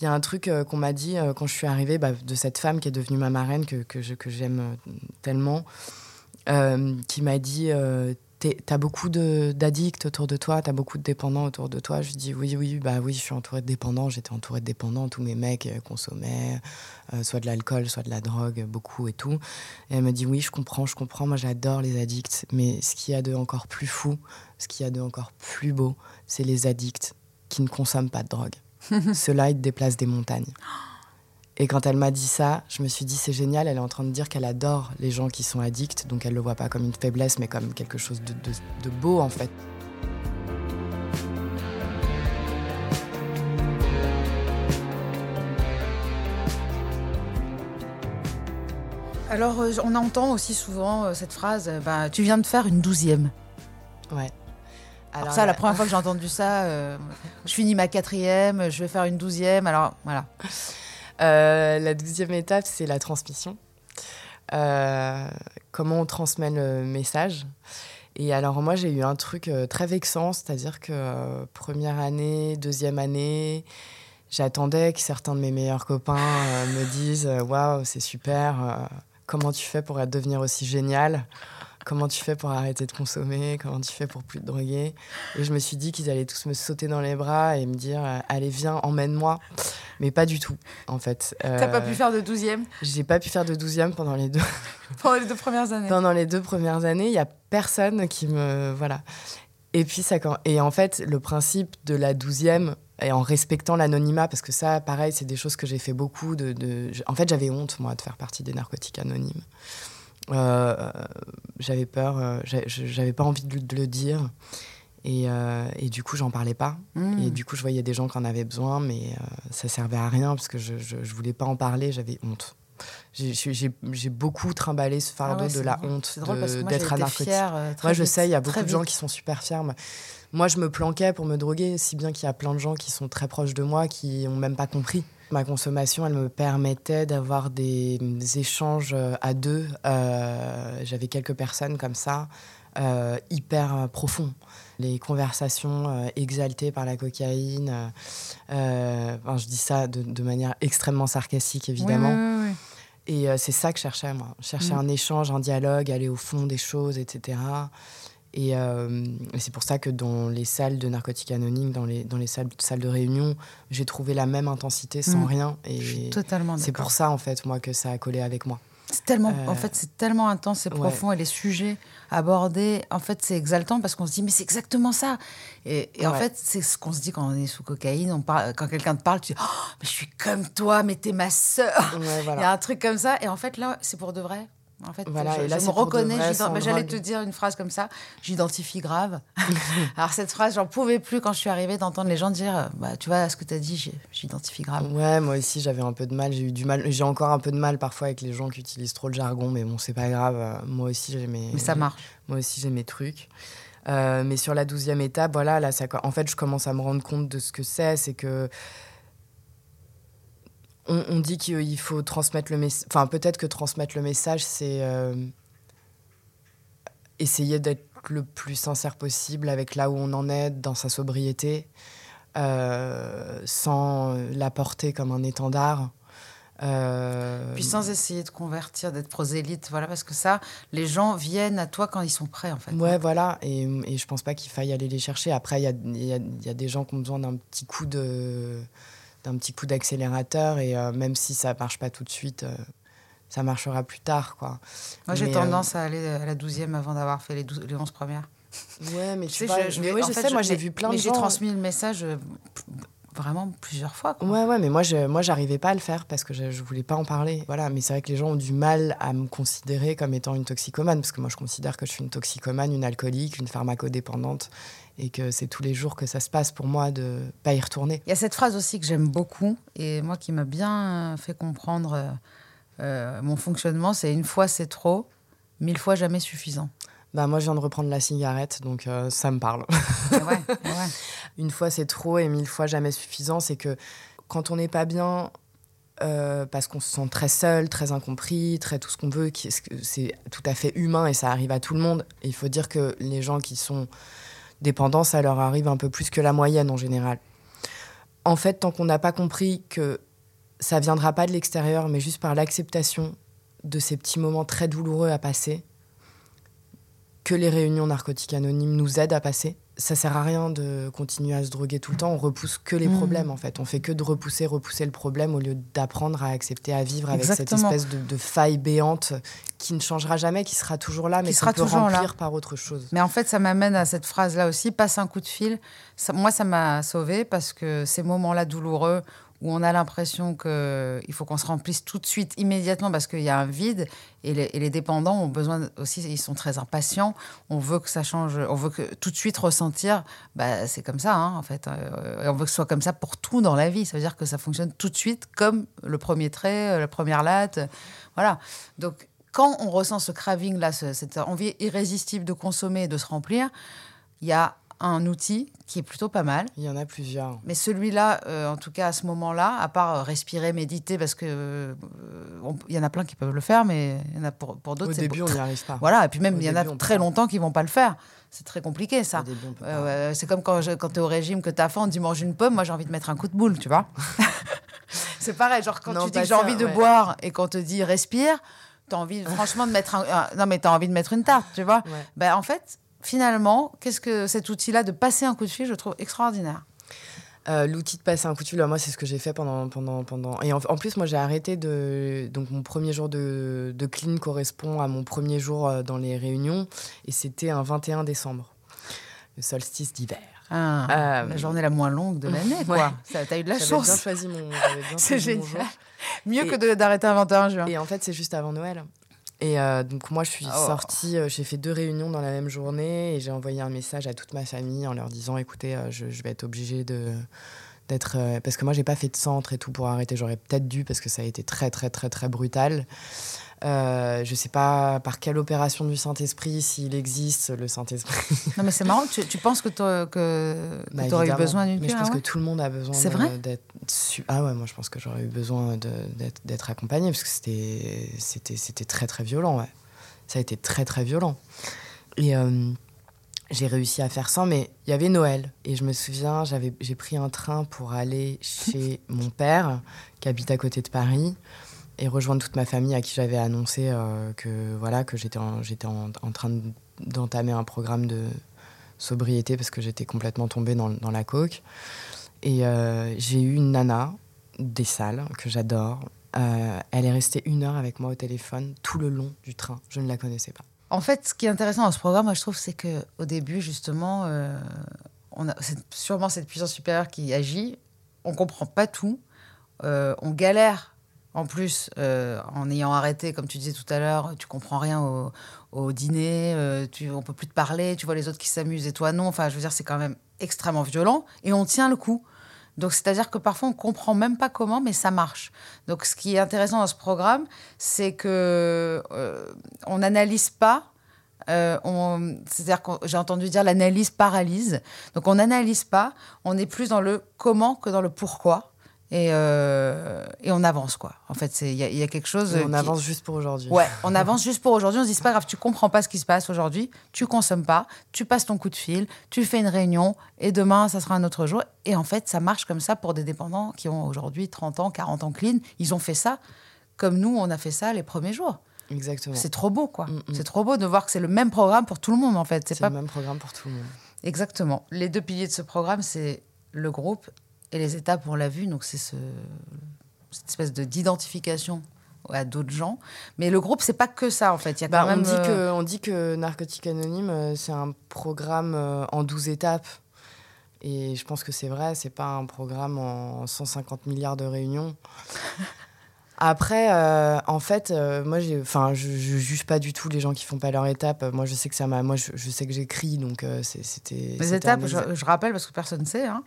S2: il y a un truc euh, qu'on m'a dit euh, quand je suis arrivée bah, de cette femme qui est devenue ma marraine, que, que, j'aime tellement, euh, qui m'a dit T'as beaucoup d'addicts autour de toi, t'as beaucoup de dépendants autour de toi. Je dis oui, oui, bah oui, je suis entourée de dépendants. J'étais entourée de dépendants. Tous mes mecs euh, consommaient euh, soit de l'alcool, soit de la drogue, beaucoup et tout. Et elle me dit oui, je comprends, je comprends. Moi, j'adore les addicts. Mais ce qu'il y a de encore plus fou, ce qu'il y a de encore plus beau, c'est les addicts qui ne consomment pas de drogue. Ceux-là, ils te déplacent des montagnes. Et quand elle m'a dit ça, je me suis dit c'est génial, elle est en train de dire qu'elle adore les gens qui sont addicts, donc elle le voit pas comme une faiblesse, mais comme quelque chose de, de- de beau en fait.
S1: Alors, euh, on entend aussi souvent euh, cette phrase euh, bah, Tu viens de faire une douzième.
S2: Ouais.
S1: Alors, ça, la première fois que j'ai entendu ça, euh, je finis ma quatrième, je vais faire une douzième. Alors, voilà.
S2: Euh, la douzième étape, c'est la transmission. Euh, comment on transmet le message. Et alors moi, j'ai eu un truc euh, très vexant, c'est-à-dire que première année, deuxième année, j'attendais que certains de mes meilleurs copains me disent Waouh, c'est super, comment tu fais pour devenir aussi génial? Comment tu fais pour arrêter de consommer Comment tu fais pour plus te droguer Et je me suis dit qu'ils allaient tous me sauter dans les bras et me dire euh, Allez, viens, emmène-moi. Mais pas du tout, en fait.
S1: T'as pas
S2: Euh,
S1: pu faire de douzième?
S2: J'ai pas pu faire de douzième pendant les deux,
S1: pendant les deux premières années.
S2: pendant les deux premières années. Il y a personne qui me voilà. Et puis ça et en fait le principe de la douzième et en respectant l'anonymat parce que ça pareil c'est des choses que j'ai fait beaucoup de, de- en fait j'avais honte moi de faire partie des narcotiques anonymes. Euh, j'avais peur, euh, j'a- j'avais pas envie de, de le dire. Et, euh, et du coup, j'en parlais pas.
S1: Mmh.
S2: Et du coup, je voyais des gens qui en avaient besoin, mais euh, ça servait à rien parce que je, je, je voulais pas en parler, j'avais honte. J'ai- beaucoup trimballé ce
S1: Ah
S2: fardeau
S1: ouais,
S2: de la
S1: drôle.
S2: honte d'être anarchotique.
S1: fière. euh,
S2: Moi, je
S1: vite,
S2: sais, il y a beaucoup de gens qui sont super fermes. Moi, je me planquais pour me droguer, si bien qu'il y a plein de gens qui sont très proches de moi qui ont même pas compris. Ma consommation, elle me permettait d'avoir des, échanges à deux. J'avais quelques personnes comme ça, hyper profonds les conversations exaltées par la cocaïne. je dis ça de, manière extrêmement sarcastique, évidemment. Et c'est ça que je cherchais, moi. Je cherchais mm. un échange, un dialogue, aller au fond des choses, etc. Euh, et, c'est pour ça que dans les salles de narcotiques anonymes, dans les, dans les salles, salles de réunion, j'ai trouvé la même intensité sans mm. rien. Et
S1: totalement
S2: C'est pour ça, en fait, moi, que ça a collé avec moi.
S1: C'est tellement, en euh, fait, c'est tellement intense et profond et les sujets abordés, en fait, c'est exaltant parce qu'on se dit mais c'est exactement ça. Et, en fait, c'est ce qu'on se dit quand on est sous cocaïne. On parle, quand quelqu'un te parle, tu dis oh, mais je suis comme toi, mais t'es ma sœur. Il y a un truc comme ça. Et en fait, là, c'est pour de vrai. En fait, voilà, je, et là, je me reconnais. J'allais te dire une phrase comme ça. J'identifie grave. Alors cette phrase, j'en pouvais plus quand je suis arrivée d'entendre les gens dire, bah tu vois ce que tu as dit, j'identifie grave.
S2: Ouais, moi aussi j'avais un peu de mal. J'ai eu du mal. J'ai encore un peu de mal parfois avec les gens qui utilisent trop le jargon, mais bon, c'est pas grave. Moi aussi j'ai mes.
S1: Mais ça marche.
S2: Moi aussi j'ai mes trucs. Euh, mais sur la douzième étape, voilà, là, ça, en fait, je commence à me rendre compte de ce que c'est. C'est que on, dit qu'il faut transmettre le message. Enfin, peut-être que transmettre le message, c'est euh, essayer d'être le plus sincère possible avec là où on en est, dans sa sobriété, euh, sans l'apporter comme un étendard.
S1: Euh, Puis sans essayer de convertir, d'être prosélyte, voilà, parce que ça, les gens viennent à toi quand ils sont prêts, en fait.
S2: Ouais, voilà, et, et je pense pas qu'il faille aller les chercher. Après, il y a, y a, des gens qui ont besoin d'un petit coup de d'un petit coup d'accélérateur et euh, même si ça marche pas tout de suite, euh, ça marchera plus tard. Quoi.
S1: Moi, j'ai tendance euh, à aller à la douzième avant d'avoir fait les, les 11 premières.
S2: Ouais, mais tu, sais, je, oui, je sais, moi j'ai vu plein de
S1: gens. j'ai transmis le message vraiment plusieurs fois. Quoi.
S2: Ouais, ouais, mais moi, je, moi, j'arrivais pas à le faire parce que je, je voulais pas en parler. Voilà, mais c'est vrai que les gens ont du mal à me considérer comme étant une toxicomane parce que moi, je considère que je suis une toxicomane, une alcoolique, une pharmacodépendante et que c'est tous les jours que ça se passe pour moi de pas y retourner.
S1: Il y a cette phrase aussi que j'aime beaucoup et moi qui m'a bien fait comprendre euh, euh, mon fonctionnement, c'est une fois c'est trop, mille fois jamais suffisant.
S2: Bah moi je viens de reprendre la cigarette donc euh, ça me parle. Une fois c'est trop et mille fois jamais suffisant, c'est que quand on n'est pas bien, parce qu'on se sent très seul, très incompris, très tout ce qu'on veut, c'est tout à fait humain et ça arrive à tout le monde. il faut dire que les gens qui sont dépendants, ça leur arrive un peu plus que la moyenne en général. En fait, tant qu'on n'a pas compris que ça viendra pas de l'extérieur, mais juste par l'acceptation de ces petits moments très douloureux à passer, que les réunions narcotiques anonymes nous aident à passer, ça sert à rien de continuer à se droguer tout le temps. On repousse que les mmh. problèmes, en fait. On fait que de repousser, repousser le problème au lieu d'apprendre à accepter, à vivre avec cette espèce de, faille béante qui ne changera jamais, qui sera toujours là, mais qui sera peut toujours remplir par autre chose.
S1: Mais en fait, ça m'amène à cette phrase-là aussi passe un coup de fil. moi, ça m'a sauvé parce que ces moments-là douloureux où on a l'impression qu'il faut qu'on se remplisse tout de suite, immédiatement, parce qu'il y a un vide. Et les, dépendants ont besoin aussi, ils sont très impatients. On veut que ça change, on veut que tout de suite ressentir, bah, c'est comme ça, hein, en fait. Euh, on veut que ce soit comme ça pour tout dans la vie. Ça veut dire que ça fonctionne tout de suite, comme le premier trait, euh, la première latte. Voilà. Donc, quand on ressent ce craving-là, cette envie irrésistible de consommer et de se remplir, il y a un outil qui est plutôt pas mal.
S2: Il y en a plusieurs.
S1: Mais celui-là, euh, en tout cas à ce moment-là, à part euh, respirer, méditer, parce que euh, il y en a plein qui peuvent le faire, mais il y en a pour, pour d'autres.
S2: Au début, on n'y arrive pas.
S1: Voilà, et puis même il y en a très longtemps qui vont pas le faire. C'est très compliqué ça. c'est comme quand, quand tu es au régime, que tu as faim, tu manges une pomme, moi j'ai envie de mettre un coup de boule, tu vois. c'est pareil, genre quand tu dis j'ai envie de boire et qu'on te dit respire, tu as envie franchement de mettre un, non mais tu as envie de mettre une tarte, tu vois. Ben, en fait, finalement, qu'est-ce que cet outil-là de passer un coup de fil, je trouve extraordinaire.
S2: Euh, l'outil de passer un coup de fil, moi, c'est ce que j'ai fait pendant, pendant, pendant. Et en, plus, moi, j'ai arrêté de. Donc, mon premier jour de, de clean correspond à mon premier jour euh, dans les réunions. Et c'était un 21 décembre, le solstice d'hiver.
S1: Ah, euh, la journée la moins longue de l'année, quoi. Ouais. T'as eu de la chance.
S2: bien choisi mon.
S1: C'est génial. Mieux que d'arrêter un 21 juin.
S2: Et en fait, c'est juste avant Noël. Et euh, donc moi, je suis oh. sortie, euh, j'ai fait deux réunions dans la même journée et j'ai envoyé un message à toute ma famille en leur disant, écoutez, euh, je, vais être obligée de, d'être parce que moi j'ai pas fait de centre et tout pour arrêter j'aurais peut-être dû parce que ça a été très très très très brutal euh, je sais pas par quelle opération du Saint-Esprit, s'il existe le Saint-Esprit.
S1: Non, mais c'est marrant, tu, tu penses que tu aurais
S2: Bah,
S1: eu
S2: évidemment.
S1: besoin d'une
S2: Mais je pense
S1: ah
S2: que tout le monde a besoin
S1: C'est
S2: de-
S1: vrai
S2: d'être. Ah ouais, moi je pense que j'aurais eu besoin d'être accompagnée parce que c'était c'était c'était très très violent. Ouais. Ça a été très très violent. Et euh, j'ai réussi à faire ça, mais il y avait Noël et je me souviens, j'avais j'ai pris un train pour aller chez mon père qui habite à côté de Paris et rejoindre toute ma famille à qui j'avais annoncé euh, que voilà que j'étais en, j'étais en, train de- d'entamer un programme de sobriété parce que j'étais complètement tombée dans, la coke. Et euh, j'ai eu une nana des salles que j'adore. Euh, elle est restée une heure avec moi au téléphone tout le long du train. Je ne la connaissais pas.
S1: En fait, ce qui est intéressant dans ce programme, moi, je trouve, c'est que au début, justement, on a sûrement cette puissance supérieure qui agit. On comprend pas tout. On galère. En plus, euh, en ayant arrêté, comme tu disais tout à l'heure, tu comprends rien au, dîner, euh, tu, on peut plus te parler, tu vois les autres qui s'amusent et toi non. Enfin, je veux dire, c'est quand même extrêmement violent et on tient le coup. Donc, c'est-à-dire que parfois, on comprend même pas comment, mais ça marche. Donc, ce qui est intéressant dans ce programme, c'est que euh, on n'analyse pas. euh, c'est-à-dire que j'ai entendu dire l'analyse paralyse. Donc, on n'analyse pas. On est plus dans le comment que dans le pourquoi. Et, euh, et on avance, quoi. En fait, il y, a- il y a quelque chose.
S2: Et on
S1: qui-
S2: avance juste pour aujourd'hui.
S1: Ouais, on avance juste pour aujourd'hui. On se dit, c'est pas grave, tu comprends pas ce qui se passe aujourd'hui, tu consommes pas, tu passes ton coup de fil, tu fais une réunion et demain, ça sera un autre jour. Et en fait, ça marche comme ça pour des dépendants qui ont aujourd'hui 30 ans, 40 ans clean. Ils ont fait ça comme nous, on a fait ça les premiers jours.
S2: Exactement.
S1: C'est trop beau, quoi.
S2: Mm, mm.
S1: C'est trop beau de voir que c'est le même programme pour tout le monde, en fait. C'est pas
S2: le même programme pour tout le monde.
S1: Exactement. Les deux piliers de ce programme, c'est le groupe et les étapes, on l'a vu. Donc, c'est ce, cette espèce de d'identification à d'autres gens. Mais le groupe, c'est pas que ça, en fait. Il y a
S2: Bah,
S1: quand même,
S2: on, dit
S1: euh,
S2: que, on dit que Narcotique Anonyme, euh, c'est un programme euh, en 12 étapes. Et je pense que c'est vrai, c'est pas un programme en 150 milliards de réunions. Après, euh, en fait, euh, moi, enfin, je, je juge pas du tout les gens qui font pas leur étape. Moi, je sais que ça m'a, moi, je, je sais que j'écris, donc euh, c'était.
S1: Les étapes,
S2: un
S1: je, je rappelle parce que personne ne sait, hein,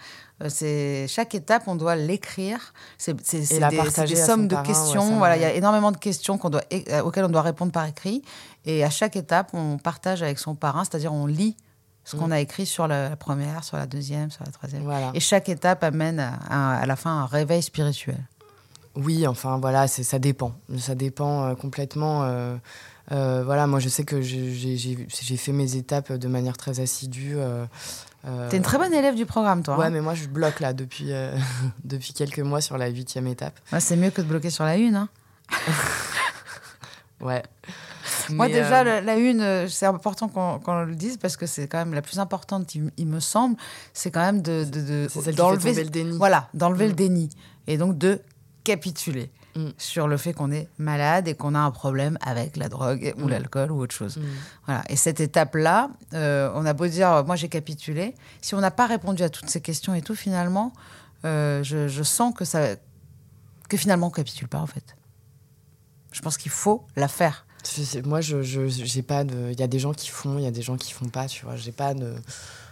S1: c'est chaque étape, on doit l'écrire. C'est des, des sommes de
S2: parrain,
S1: questions. voilà, il y a énormément de questions qu'on doit, auxquelles on doit répondre par écrit. Et à chaque étape, on partage avec son parrain, c'est-à-dire on lit ce qu'on
S2: Mm.
S1: a écrit sur la, la première, sur la deuxième, sur la troisième.
S2: Voilà.
S1: Et chaque étape amène à, à- à la fin un réveil spirituel.
S2: Oui, enfin voilà, c'est ça dépend. Ça dépend euh, complètement. euh, euh, voilà, moi je sais que j'ai- fait mes étapes de manière très assidue. euh,
S1: T'es une très bonne élève du programme, toi.
S2: Ouais,
S1: hein.
S2: mais moi je bloque là depuis, depuis quelques mois sur la huitième étape.
S1: Ouais, c'est mieux que de bloquer sur la une. hein.
S2: Ouais.
S1: Moi,
S2: Mais,
S1: déjà,
S2: euh,
S1: la, la une, c'est important qu'on le dise parce que c'est quand même la plus importante, il, il me semble. C'est quand même de, d'enlever
S2: le déni.
S1: Voilà, d'enlever
S2: Mm.
S1: le déni. Et donc de capituler
S2: Mm.
S1: sur le fait qu'on est malade et qu'on a un problème avec la drogue ou
S2: Mm.
S1: l'alcool ou autre chose.
S2: Mm.
S1: Voilà. Et cette étape-là, euh, on a beau dire, moi j'ai capitulé, si on n'a pas répondu à toutes ces questions et tout, finalement, euh, je, je sens que ça, que finalement on capitule pas en fait. Je pense qu'il faut la faire.
S2: Moi, je, je, j'ai pas de. Il y a des gens qui font, il y a des gens qui font pas, tu vois. J'ai pas de.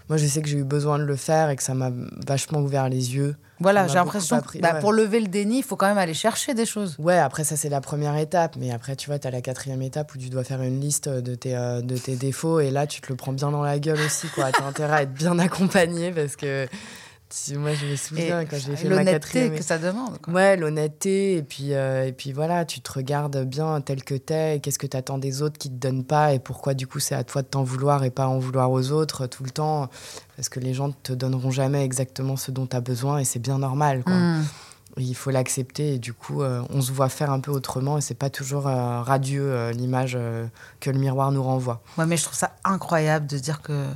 S2: Moi, je sais que j'ai eu besoin de le faire et que ça m'a vachement ouvert les yeux.
S1: Voilà, j'ai l'impression que bah,
S2: ouais.
S1: pour lever le déni, il faut quand même aller chercher des choses.
S2: Ouais, après, ça, c'est la première étape. Mais après, tu vois, tu as la quatrième étape où tu dois faire une liste de tes, euh, de tes défauts. Et là, tu te le prends bien dans la gueule aussi, quoi. Tu as intérêt à être bien accompagné parce que moi, je me souviens
S1: Et
S2: quand j'ai fait ma
S1: l'honnêteté
S2: quatrième
S1: que ça demande. quoi.
S2: Ouais, l'honnêteté, et puis, euh, et puis voilà, tu te regardes bien tel que t'es, qu'est-ce que t'attends des autres qui te donnent pas, et pourquoi du coup c'est à toi de t'en vouloir et pas en vouloir aux autres euh, tout le temps, parce que les gens te donneront jamais exactement ce dont t'as besoin, et c'est bien normal, quoi.
S1: Mm.
S2: Et Il faut l'accepter, et du coup, euh, on se voit faire un peu autrement, et c'est pas toujours euh, radieux l'image que le miroir nous renvoie.
S1: Ouais, mais je trouve ça incroyable de dire que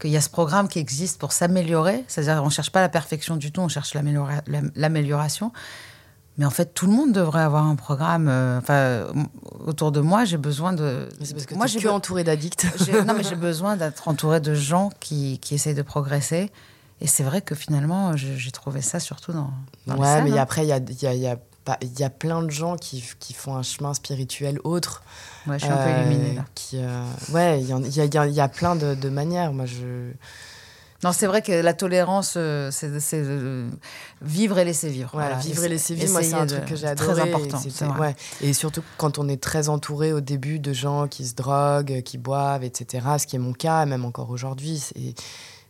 S1: qu'il y a ce programme qui existe pour s'améliorer. C'est-à-dire, on ne cherche pas la perfection du tout, on cherche l'améliora- l'am- l'amélioration. Mais en fait, tout le monde devrait avoir un programme. euh, Enfin, autour de moi, j'ai besoin de.
S2: C'est parce que
S1: moi,
S2: t'es
S1: j'ai
S2: que
S1: be-
S2: entouré d'addicts.
S1: non, mais j'ai besoin d'être entourée de gens qui, qui essayent de progresser. Et c'est vrai que finalement, je- j'ai trouvé ça surtout dans. dans
S2: Ouais, mais
S1: hein.
S2: après, il y a, il y, a, il y, a pas- il y a plein de gens qui, qui font un chemin spirituel autre.
S1: Ouais, je suis un peu
S2: Euh,
S1: illuminée là.
S2: Qui, ouais, il y, a, y plein de, de manières. Moi, je.
S1: Non, c'est vrai que la tolérance, euh, c'est euh, vivre et laisser vivre.
S2: Voilà, vivre et laisser vivre, moi, c'est un truc que j'ai
S1: c'est
S2: adoré.
S1: Très
S2: et
S1: important. vrai.
S2: ouais. Et surtout quand on est très entouré au début de gens qui se droguent, qui boivent, etc. Ce qui est mon cas, même encore aujourd'hui. C'est,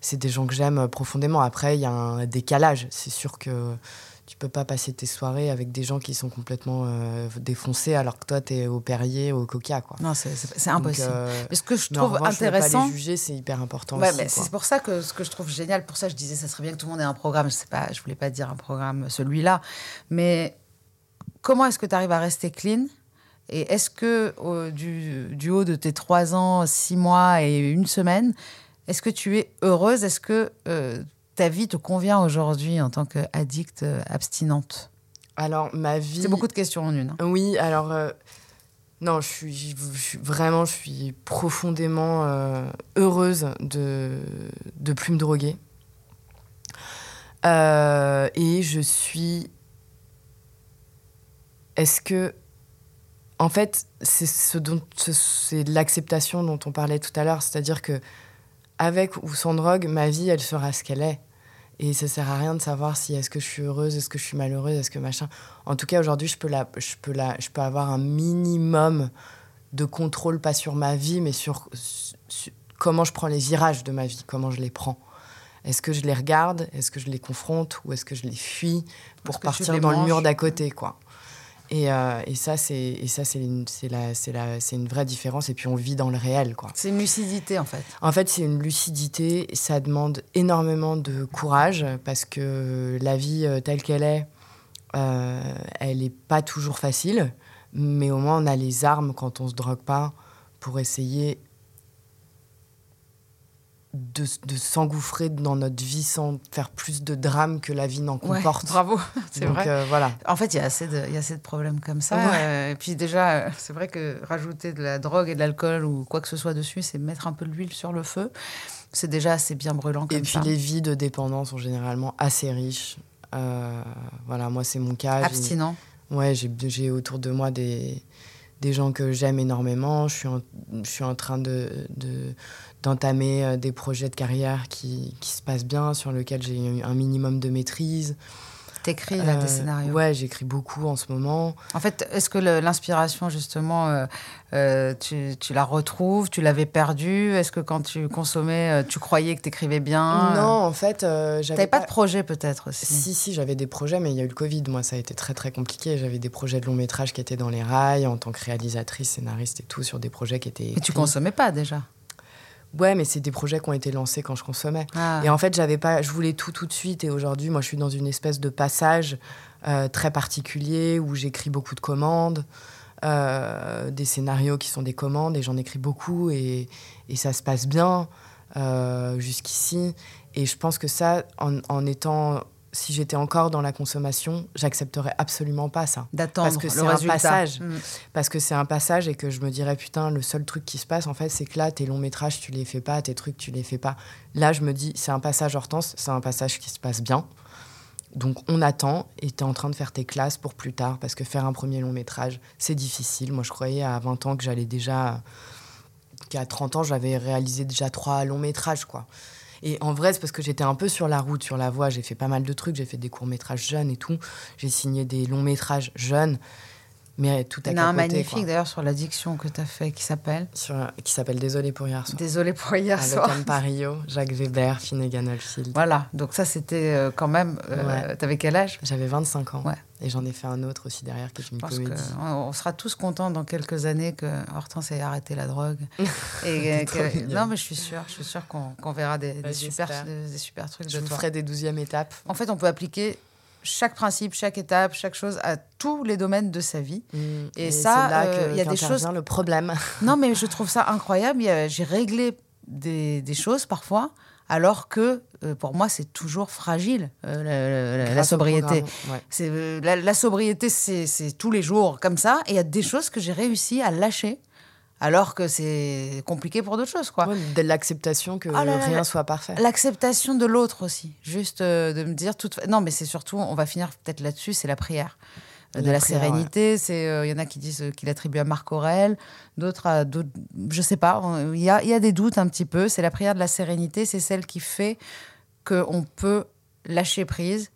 S2: c'est des gens que j'aime profondément. Après, il y a un décalage. C'est sûr que tu peux pas passer tes soirées avec des gens qui sont complètement euh, défoncés alors que toi, tu es au Perrier, au Coca. Quoi.
S1: Non, c'est- c'est
S2: Donc,
S1: impossible.
S2: euh,
S1: Mais ce que je trouve
S2: revanche,
S1: intéressant.
S2: Pas les juger, c'est hyper important
S1: Ouais, c'est pour ça que ce que je trouve génial, pour ça je disais, ça serait bien que tout le monde ait un programme. Je sais pas, je voulais pas dire un programme celui-là, mais comment est-ce que tu arrives à rester clean? Et est-ce que du, du haut de tes trois ans, six mois et une semaine, est-ce que tu es heureuse? Est-ce que euh, ta vie te convient aujourd'hui en tant qu'addict euh, abstinente
S2: Alors, ma vie.
S1: C'est beaucoup de questions en une. hein.
S2: Oui, alors euh, non, je suis, je suis- vraiment, je suis profondément euh, heureuse de de plus me droguer. Euh, et je suis. Est-ce que, en fait, c'est ce dont ce- c'est l'acceptation dont on parlait tout à l'heure, c'est-à-dire que avec ou sans drogue, ma vie, elle sera ce qu'elle est. Et ça sert à rien de savoir si est-ce que je suis heureuse, est-ce que je suis malheureuse, est-ce que machin. En tout cas, aujourd'hui, je peux la, je peux la, je peux avoir un minimum de contrôle, pas sur ma vie, mais sur, sur comment je prends les virages de ma vie, comment je les prends. Est-ce que je les regarde, est-ce que je les confronte, ou est-ce que je les fuis pour partir
S1: les
S2: dans le mur d'à côté, quoi. Et, euh, et ça, c'est et ça, c'est une, c'est la, c'est la, c'est une vraie différence. Et puis on vit dans le réel, quoi.
S1: C'est une lucidité en fait.
S2: En fait, c'est une lucidité. Ça demande énormément de courage parce que la vie euh, telle qu'elle est, euh, elle n'est pas toujours facile. Mais au moins, on a les armes quand on se drogue pas pour essayer de, de s'engouffrer dans notre vie sans faire plus de drames que la vie n'en
S1: Ouais,
S2: comporte.
S1: bravo, c'est vrai.
S2: euh, voilà.
S1: En fait, il y, a assez de- il y a assez de problèmes comme ça.
S2: Ouais.
S1: Euh, et puis déjà, euh, c'est vrai que rajouter de la drogue et de l'alcool ou quoi que ce soit dessus, c'est mettre un peu de l'huile sur le feu. C'est déjà assez bien brûlant comme
S2: Et puis
S1: ça.
S2: les vies de dépendants sont généralement assez riches. Euh, voilà, moi c'est mon cas.
S1: Abstinent.
S2: Ouais, j'ai- j'ai autour de moi des, des gens que j'aime énormément. Je suis en, je suis en train de, de- d'entamer euh, des projets de carrière qui, qui se passent bien, sur lesquels j'ai eu un minimum de maîtrise.
S1: T'écris là,
S2: Euh,
S1: des scénarios.
S2: Ouais, j'écris beaucoup en ce moment.
S1: En fait, est-ce que l'inspiration, justement, euh, euh, tu, tu la retrouves Tu l'avais perdue? Est-ce que quand tu consommais, tu croyais que t'écrivais bien?
S2: Non, en fait, j'avais
S1: T'avais pas de projet peut-être aussi
S2: Si, si, j'avais des projets, mais il y a eu le Covid. Moi, ça a été très, très compliqué. J'avais des projets de long métrage qui étaient dans les rails, en tant que réalisatrice, scénariste et tout, sur des projets qui étaient.
S1: Mais tu consommais pas déjà?
S2: Ouais, mais c'est des projets qui ont été lancés quand je consommais.
S1: Ah.
S2: Et en fait, j'avais pas, je voulais tout tout de suite. Et aujourd'hui, moi, je suis dans une espèce de passage euh, très particulier où j'écris beaucoup de commandes, euh, des scénarios qui sont des commandes, et j'en écris beaucoup, et, et ça se passe bien euh, jusqu'ici. Et je pense que ça, en, en étant, si j'étais encore dans la consommation, j'accepterais absolument pas ça.
S1: D'attendre
S2: Parce que c'est un passage.
S1: Mm.
S2: Parce que c'est un passage et que je me dirais, putain, le seul truc qui se passe, en fait, c'est que là, tes longs métrages, tu les fais pas, tes trucs, tu les fais pas. Là, je me dis, c'est un passage Hortense, c'est un passage qui se passe bien. Donc, on attend et tu es en train de faire tes classes pour plus tard parce que faire un premier long métrage, c'est difficile. Moi, je croyais à 20 ans que j'allais déjà. qu'à 30 ans, j'avais réalisé déjà trois longs métrages, quoi. Et en vrai, c'est parce que j'étais un peu sur la route, sur la voie. J'ai fait pas mal de trucs. J'ai fait des courts-métrages jeunes et tout. J'ai signé des longs-métrages jeunes, mais tout à
S1: un
S2: capoter,
S1: magnifique d'ailleurs sur l'addiction que tu as fait qui s'appelle
S2: Sur- qui s'appelle Désolé pour hier soir.
S1: Désolé pour hier
S2: Avec
S1: soir.
S2: Anne Parillo, Jacques Weber, Finnegan Oldfield.
S1: Voilà, donc ça c'était euh, quand même. euh,
S2: Ouais.
S1: T'avais quel âge?
S2: J'avais 25 ans.
S1: Ouais.
S2: Et j'en ai fait un autre aussi derrière qui est une comédie.
S1: on sera tous contents dans quelques années que Hortense ait arrêté la drogue. Et que- non, mais je suis sûre, je suis sûre qu'on qu'on verra des,
S2: Bah,
S1: des super, des super trucs
S2: Je
S1: de
S2: vous
S1: toi.
S2: ferai des douzièmes étapes.
S1: En fait, on peut appliquer chaque principe, chaque étape, chaque chose à tous les domaines de sa vie.
S2: Mm.
S1: Et ça, euh, il y a des choses-
S2: le problème.
S1: Non, mais je trouve ça incroyable. J'ai réglé des, des choses parfois, alors que euh, pour moi, c'est toujours fragile, euh, la- sobriété.
S2: Ouais.
S1: La, la sobriété, c'est tous les jours comme ça. Et il y a des choses que j'ai réussi à lâcher, alors que c'est compliqué pour d'autres choses, quoi.
S2: Ouais, de l'acceptation que
S1: Oh là
S2: rien
S1: là.
S2: soit parfait.
S1: L'acceptation de l'autre aussi. Juste euh, de me dire, toute... non, mais c'est surtout, on va finir peut-être là-dessus, c'est la prière. de la
S2: prières,
S1: sérénité. C'est, euh, il y en a qui disent euh, qu'il attribue à Marc Aurèle, d'autres à d'autres. Je sais pas. Il y a, il y a des doutes un petit peu. C'est la prière de la sérénité. C'est celle qui fait qu'on peut lâcher prise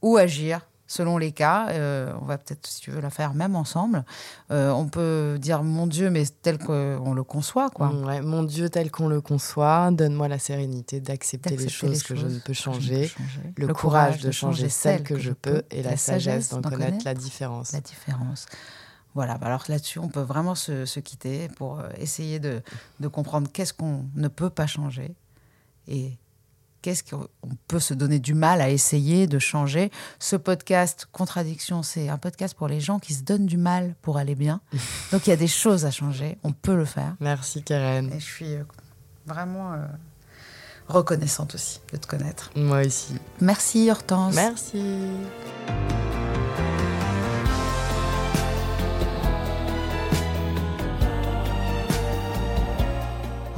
S1: ou agir selon les cas. Euh, on va peut-être, si tu veux, la faire même ensemble. Euh, on peut dire mon Dieu, mais tel qu'on le conçoit, quoi.
S2: Mm, ouais, mon Dieu tel qu'on le conçoit, donne-moi la sérénité d'accepter les choses que je ne peux changer,
S1: changer.
S2: le, courage de changer celles que je peux et la sagesse d'en connaître la différence.
S1: la différence. Voilà, bah alors là-dessus, on peut vraiment se, se quitter pour euh, essayer de, de comprendre qu'est-ce qu'on ne peut pas changer et qu'est-ce qu'on peut se donner du mal à essayer de changer. Ce podcast, Contradiction, c'est un podcast pour les gens qui se donnent du mal pour aller bien. Donc il y a des choses à changer, on peut le faire.
S2: Merci Karen.
S1: Et je suis euh, vraiment euh, reconnaissante aussi de te connaître.
S2: Moi aussi.
S1: Merci Hortense.
S2: Merci.